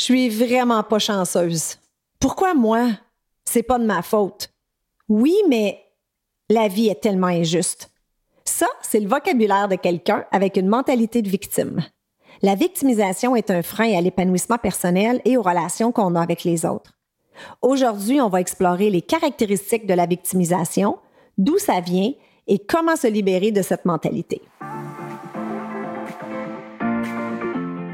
Je suis vraiment pas chanceuse. Pourquoi moi? C'est pas de ma faute? Oui, mais la vie est tellement injuste. Ça, c'est le vocabulaire de quelqu'un avec une mentalité de victime. La victimisation est un frein à l'épanouissement personnel et aux relations qu'on a avec les autres. Aujourd'hui, on va explorer les caractéristiques de la victimisation, d'où ça vient et comment se libérer de cette mentalité.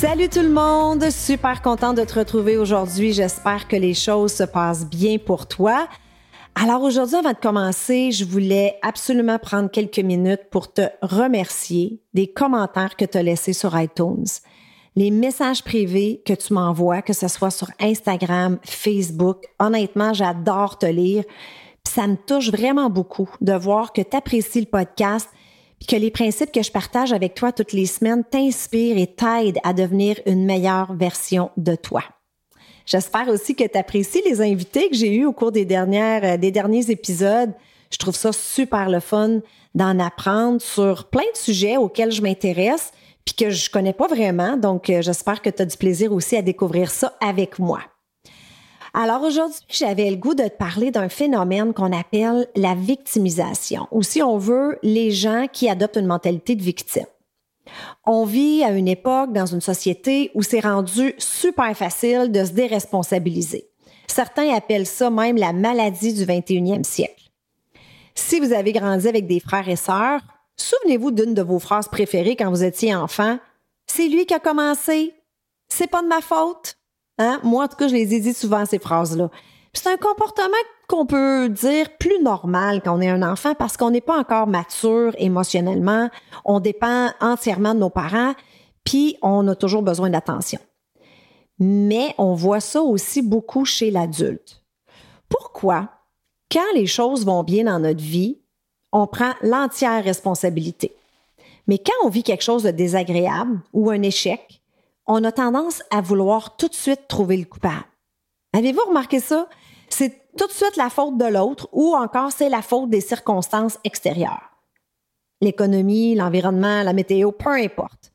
Salut tout le monde, super content de te retrouver aujourd'hui. J'espère que les choses se passent bien pour toi. Alors aujourd'hui, avant de commencer, je voulais absolument prendre quelques minutes pour te remercier des commentaires que tu as laissés sur iTunes les messages privés que tu m'envoies, que ce soit sur Instagram, Facebook. Honnêtement, j'adore te lire. ça me touche vraiment beaucoup de voir que tu apprécies le podcast que les principes que je partage avec toi toutes les semaines t'inspirent et t'aident à devenir une meilleure version de toi. J'espère aussi que tu apprécies les invités que j'ai eus au cours des dernières euh, des derniers épisodes. Je trouve ça super le fun d'en apprendre sur plein de sujets auxquels je m'intéresse puis que je connais pas vraiment. Donc, euh, j'espère que tu as du plaisir aussi à découvrir ça avec moi. Alors aujourd'hui, j'avais le goût de te parler d'un phénomène qu'on appelle la victimisation, ou si on veut, les gens qui adoptent une mentalité de victime. On vit à une époque dans une société où c'est rendu super facile de se déresponsabiliser. Certains appellent ça même la maladie du 21e siècle. Si vous avez grandi avec des frères et sœurs, Souvenez-vous d'une de vos phrases préférées quand vous étiez enfant. C'est lui qui a commencé. C'est pas de ma faute. Hein? Moi, en tout cas, je les ai dit souvent, ces phrases-là. C'est un comportement qu'on peut dire plus normal quand on est un enfant parce qu'on n'est pas encore mature émotionnellement. On dépend entièrement de nos parents, puis on a toujours besoin d'attention. Mais on voit ça aussi beaucoup chez l'adulte. Pourquoi? Quand les choses vont bien dans notre vie, on prend l'entière responsabilité. Mais quand on vit quelque chose de désagréable ou un échec, on a tendance à vouloir tout de suite trouver le coupable. Avez-vous remarqué ça? C'est tout de suite la faute de l'autre ou encore c'est la faute des circonstances extérieures. L'économie, l'environnement, la météo, peu importe.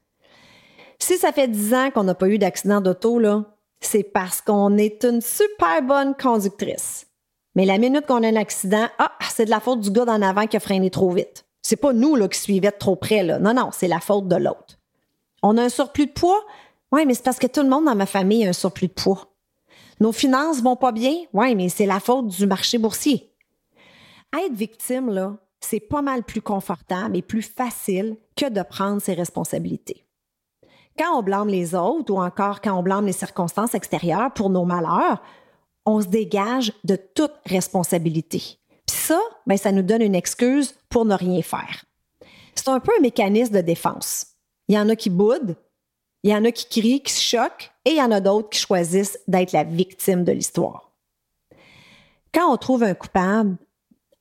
Si ça fait dix ans qu'on n'a pas eu d'accident d'auto, là, c'est parce qu'on est une super bonne conductrice. Mais la minute qu'on a un accident, ah, c'est de la faute du gars d'en avant qui a freiné trop vite. C'est pas nous là, qui suivait trop près. Non, non, c'est la faute de l'autre. On a un surplus de poids? Oui, mais c'est parce que tout le monde dans ma famille a un surplus de poids. Nos finances vont pas bien? Oui, mais c'est la faute du marché boursier. Être victime, là, c'est pas mal plus confortable et plus facile que de prendre ses responsabilités. Quand on blâme les autres ou encore quand on blâme les circonstances extérieures pour nos malheurs, on se dégage de toute responsabilité. Puis ça, ben, ça nous donne une excuse pour ne rien faire. C'est un peu un mécanisme de défense. Il y en a qui boudent, il y en a qui crient, qui se choquent, et il y en a d'autres qui choisissent d'être la victime de l'histoire. Quand on trouve un coupable,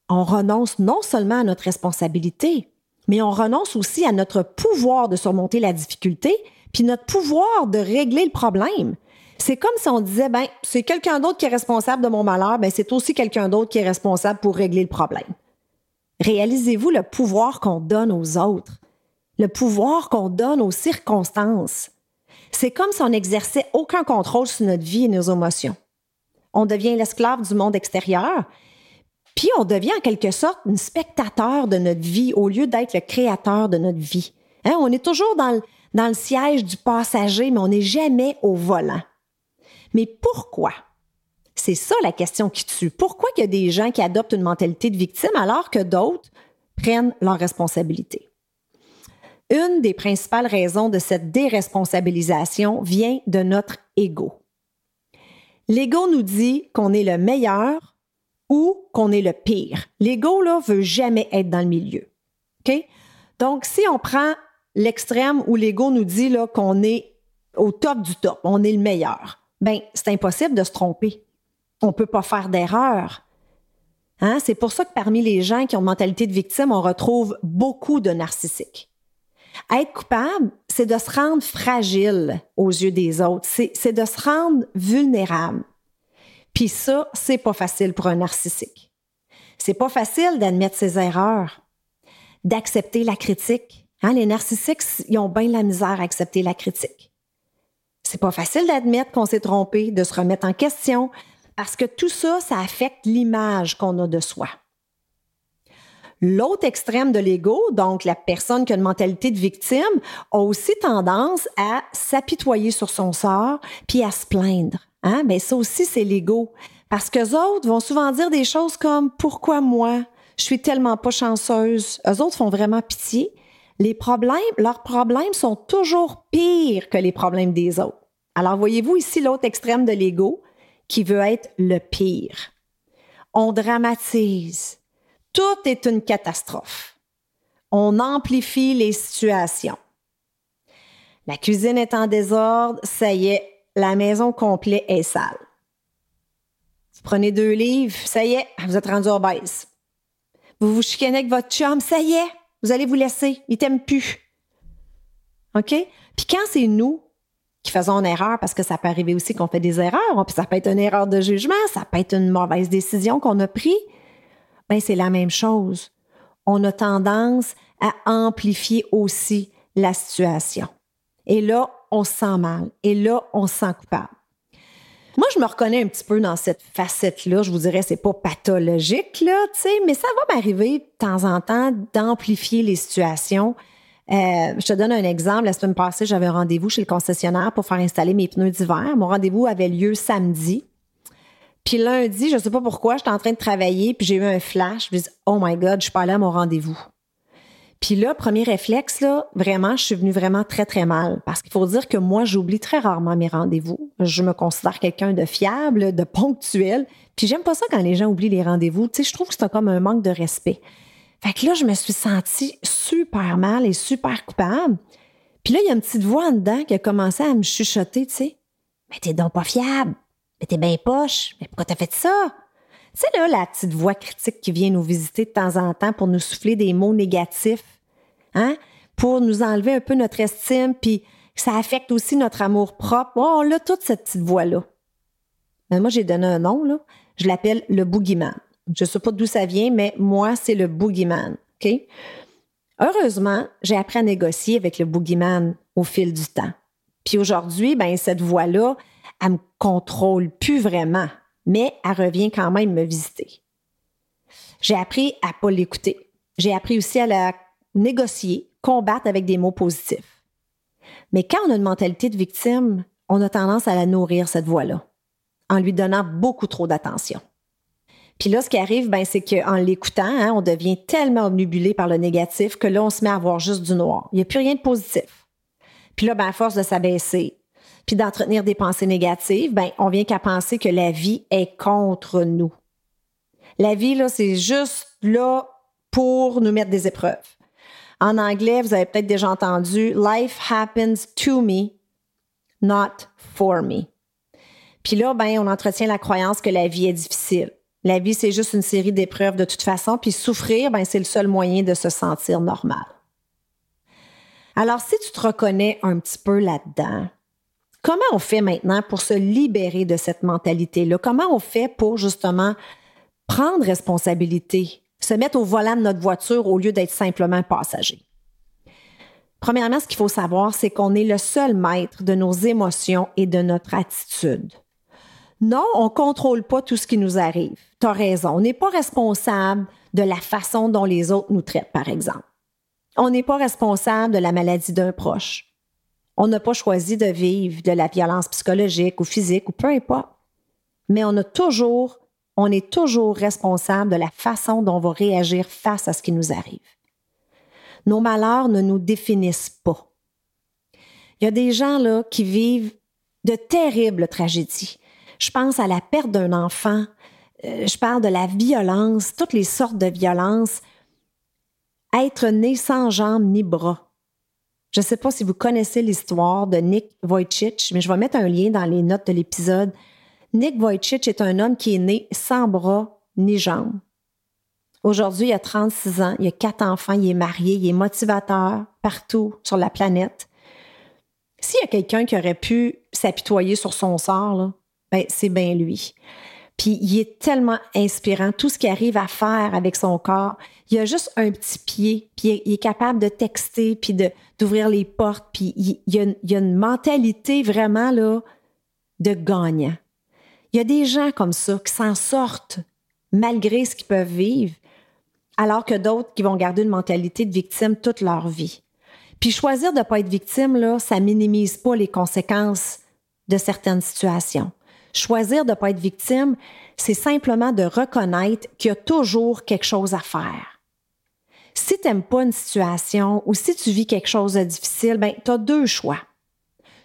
on renonce non seulement à notre responsabilité, mais on renonce aussi à notre pouvoir de surmonter la difficulté, puis notre pouvoir de régler le problème. C'est comme si on disait, ben, c'est quelqu'un d'autre qui est responsable de mon malheur, ben, c'est aussi quelqu'un d'autre qui est responsable pour régler le problème. Réalisez-vous le pouvoir qu'on donne aux autres, le pouvoir qu'on donne aux circonstances. C'est comme si on n'exerçait aucun contrôle sur notre vie et nos émotions. On devient l'esclave du monde extérieur. Puis on devient en quelque sorte un spectateur de notre vie au lieu d'être le créateur de notre vie. Hein, on est toujours dans le, dans le siège du passager, mais on n'est jamais au volant. Mais pourquoi? C'est ça la question qui tue. Pourquoi il y a des gens qui adoptent une mentalité de victime alors que d'autres prennent leurs responsabilités? Une des principales raisons de cette déresponsabilisation vient de notre ego. L'ego nous dit qu'on est le meilleur ou qu'on est le pire. L'ego, là, veut jamais être dans le milieu. Donc, si on prend l'extrême où l'ego nous dit là, qu'on est au top du top, on est le meilleur, ben c'est impossible de se tromper. On ne peut pas faire d'erreur. Hein? C'est pour ça que parmi les gens qui ont une mentalité de victime, on retrouve beaucoup de narcissiques. Être coupable, c'est de se rendre fragile aux yeux des autres, c'est de se rendre vulnérable. Puis ça, c'est pas facile pour un narcissique. C'est pas facile d'admettre ses erreurs, d'accepter la critique. Hein, les narcissiques, ils ont bien la misère à accepter la critique. C'est pas facile d'admettre qu'on s'est trompé, de se remettre en question, parce que tout ça, ça affecte l'image qu'on a de soi. L'autre extrême de l'ego, donc la personne qui a une mentalité de victime, a aussi tendance à s'apitoyer sur son sort puis à se plaindre. Hein? Mais ça aussi, c'est l'ego. Parce que autres vont souvent dire des choses comme pourquoi moi? Je suis tellement pas chanceuse. Eux autres font vraiment pitié. Les problèmes, leurs problèmes sont toujours pires que les problèmes des autres. Alors, voyez-vous ici l'autre extrême de l'ego qui veut être le pire. On dramatise. Tout est une catastrophe. On amplifie les situations. La cuisine est en désordre, ça y est, la maison complète est sale. Vous prenez deux livres, ça y est, vous êtes rendu obèse. Vous vous chicanez avec votre chum, ça y est, vous allez vous laisser, il t'aime plus. OK? Puis quand c'est nous qui faisons une erreur, parce que ça peut arriver aussi qu'on fait des erreurs, puis ça peut être une erreur de jugement, ça peut être une mauvaise décision qu'on a prise, ben c'est la même chose. On a tendance à amplifier aussi la situation. Et là, on se sent mal. Et là, on se sent coupable. Moi, je me reconnais un petit peu dans cette facette-là. Je vous dirais, c'est pas pathologique, là, mais ça va m'arriver de temps en temps d'amplifier les situations euh, je te donne un exemple. La semaine passée, j'avais un rendez-vous chez le concessionnaire pour faire installer mes pneus d'hiver. Mon rendez-vous avait lieu samedi. Puis lundi, je sais pas pourquoi, j'étais en train de travailler, puis j'ai eu un flash. Je me dis, oh my God, je suis pas allée à mon rendez-vous. Puis là, premier réflexe, là, vraiment, je suis venue vraiment très, très mal. Parce qu'il faut dire que moi, j'oublie très rarement mes rendez-vous. Je me considère quelqu'un de fiable, de ponctuel. Puis j'aime pas ça quand les gens oublient les rendez-vous. Tu sais, je trouve que c'est comme un manque de respect. Fait que là, je me suis sentie super mal et super coupable. Puis là, il y a une petite voix en dedans qui a commencé à me chuchoter, tu sais. Mais t'es donc pas fiable. Mais t'es bien poche. Mais pourquoi t'as fait ça? Sais, là, la petite voix critique qui vient nous visiter de temps en temps pour nous souffler des mots négatifs, hein? Pour nous enlever un peu notre estime, puis ça affecte aussi notre amour propre. Oh, on a toute cette petite voix-là. Moi, j'ai donné un nom, là. Je l'appelle le boogeyman. Je sais pas d'où ça vient, mais moi, c'est le boogeyman. OK? Heureusement, j'ai appris à négocier avec le boogeyman au fil du temps. Puis aujourd'hui, ben cette voix-là, elle me contrôle plus vraiment, mais elle revient quand même me visiter. J'ai appris à pas l'écouter. J'ai appris aussi à la négocier, combattre avec des mots positifs. Mais quand on a une mentalité de victime, on a tendance à la nourrir, cette voix-là, en lui donnant beaucoup trop d'attention. Puis là, ce qui arrive, ben, c'est qu'en l'écoutant, hein, on devient tellement omnibulé par le négatif que là, on se met à voir juste du noir. Il n'y a plus rien de positif. Puis là, ben, à force de s'abaisser, puis d'entretenir des pensées négatives, ben, on vient qu'à penser que la vie est contre nous. La vie, là, c'est juste là pour nous mettre des épreuves. En anglais, vous avez peut-être déjà entendu Life happens to me, not for me. Puis là, ben, on entretient la croyance que la vie est difficile. La vie, c'est juste une série d'épreuves de toute façon, puis souffrir, ben, c'est le seul moyen de se sentir normal. Alors, si tu te reconnais un petit peu là-dedans, comment on fait maintenant pour se libérer de cette mentalité-là? Comment on fait pour justement prendre responsabilité, se mettre au volant de notre voiture au lieu d'être simplement passager? Premièrement, ce qu'il faut savoir, c'est qu'on est le seul maître de nos émotions et de notre attitude. Non, on ne contrôle pas tout ce qui nous arrive. Tu as raison. On n'est pas responsable de la façon dont les autres nous traitent, par exemple. On n'est pas responsable de la maladie d'un proche. On n'a pas choisi de vivre de la violence psychologique ou physique ou peu importe. Mais on a toujours, on est toujours responsable de la façon dont on va réagir face à ce qui nous arrive. Nos malheurs ne nous définissent pas. Il y a des gens là qui vivent de terribles tragédies. Je pense à la perte d'un enfant, euh, je parle de la violence, toutes les sortes de violences. Être né sans jambes ni bras, je ne sais pas si vous connaissez l'histoire de Nick Wojcik, mais je vais mettre un lien dans les notes de l'épisode. Nick Wojcik est un homme qui est né sans bras ni jambes. Aujourd'hui, il a 36 ans, il a quatre enfants, il est marié, il est motivateur partout sur la planète. S'il y a quelqu'un qui aurait pu s'apitoyer sur son sort, ben, c'est bien lui. Puis il est tellement inspirant, tout ce qu'il arrive à faire avec son corps. Il a juste un petit pied, puis il est capable de texter, puis d'ouvrir les portes, puis il, il a une mentalité vraiment de gagnant. Il y a des gens comme ça qui s'en sortent malgré ce qu'ils peuvent vivre, alors que d'autres qui vont garder une mentalité de victime toute leur vie. Puis choisir de ne pas être victime, là, ça minimise pas les conséquences de certaines situations. Choisir de ne pas être victime, c'est simplement de reconnaître qu'il y a toujours quelque chose à faire. Si tu n'aimes pas une situation ou si tu vis quelque chose de difficile, ben, tu as deux choix.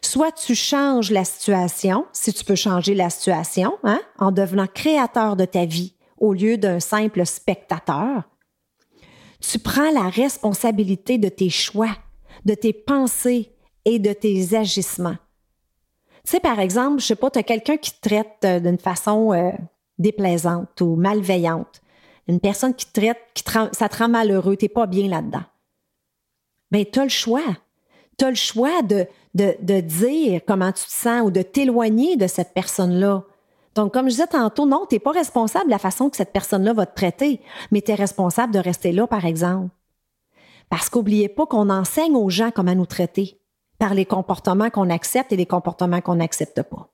Soit tu changes la situation, si tu peux changer la situation, hein, en devenant créateur de ta vie au lieu d'un simple spectateur. Tu prends la responsabilité de tes choix, de tes pensées et de tes agissements. Tu sais, par exemple, je sais pas, tu as quelqu'un qui te traite euh, d'une façon euh, déplaisante ou malveillante. Une personne qui te traite, qui ça te rend malheureux, tu n'es pas bien là-dedans. Bien, tu as le choix. Tu as le choix de, de, de, dire comment tu te sens ou de t'éloigner de cette personne-là. Donc, comme je disais tantôt, non, tu n'es pas responsable de la façon que cette personne-là va te traiter, mais tu es responsable de rester là, par exemple. Parce qu'oubliez pas qu'on enseigne aux gens comment nous traiter par les comportements qu'on accepte et les comportements qu'on n'accepte pas.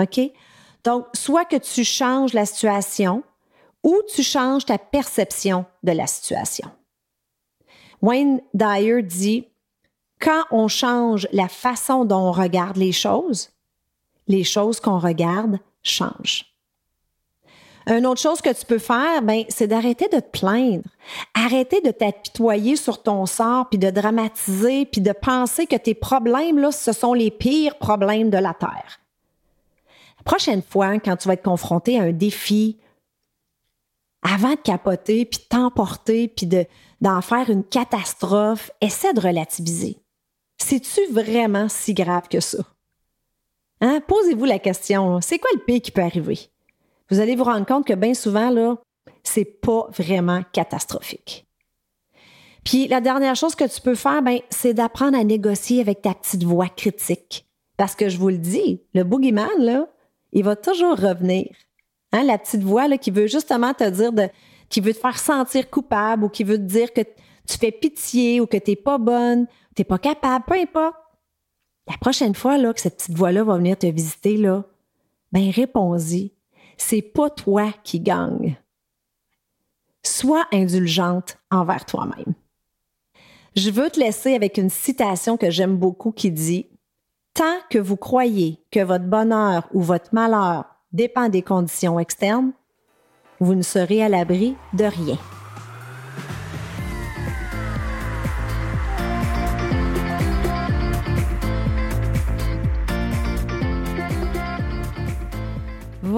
OK? Donc, soit que tu changes la situation ou tu changes ta perception de la situation. Wayne Dyer dit, quand on change la façon dont on regarde les choses, les choses qu'on regarde changent. Une autre chose que tu peux faire, ben, c'est d'arrêter de te plaindre. Arrêter de t'apitoyer sur ton sort, puis de dramatiser, puis de penser que tes problèmes, ce sont les pires problèmes de la Terre. La prochaine fois, quand tu vas être confronté à un défi, avant de capoter, puis de t'emporter, puis d'en faire une catastrophe, essaie de relativiser. C'est-tu vraiment si grave que ça? Hein? Posez-vous la question, c'est quoi le pire qui peut arriver? Vous allez vous rendre compte que bien souvent, là, c'est pas vraiment catastrophique. Puis la dernière chose que tu peux faire, ben, c'est d'apprendre à négocier avec ta petite voix critique. Parce que je vous le dis, le boogeyman, là, il va toujours revenir. Hein, la petite voix qui veut justement te dire de, qui veut te faire sentir coupable ou qui veut te dire que tu fais pitié ou que tu n'es pas bonne, tu n'es pas capable, peu importe. La prochaine fois là, que cette petite voix-là va venir te visiter, là, ben réponds-y c'est pas toi qui gagne. Sois indulgente envers toi-même. Je veux te laisser avec une citation que j'aime beaucoup qui dit Tant que vous croyez que votre bonheur ou votre malheur dépend des conditions externes, vous ne serez à l'abri de rien.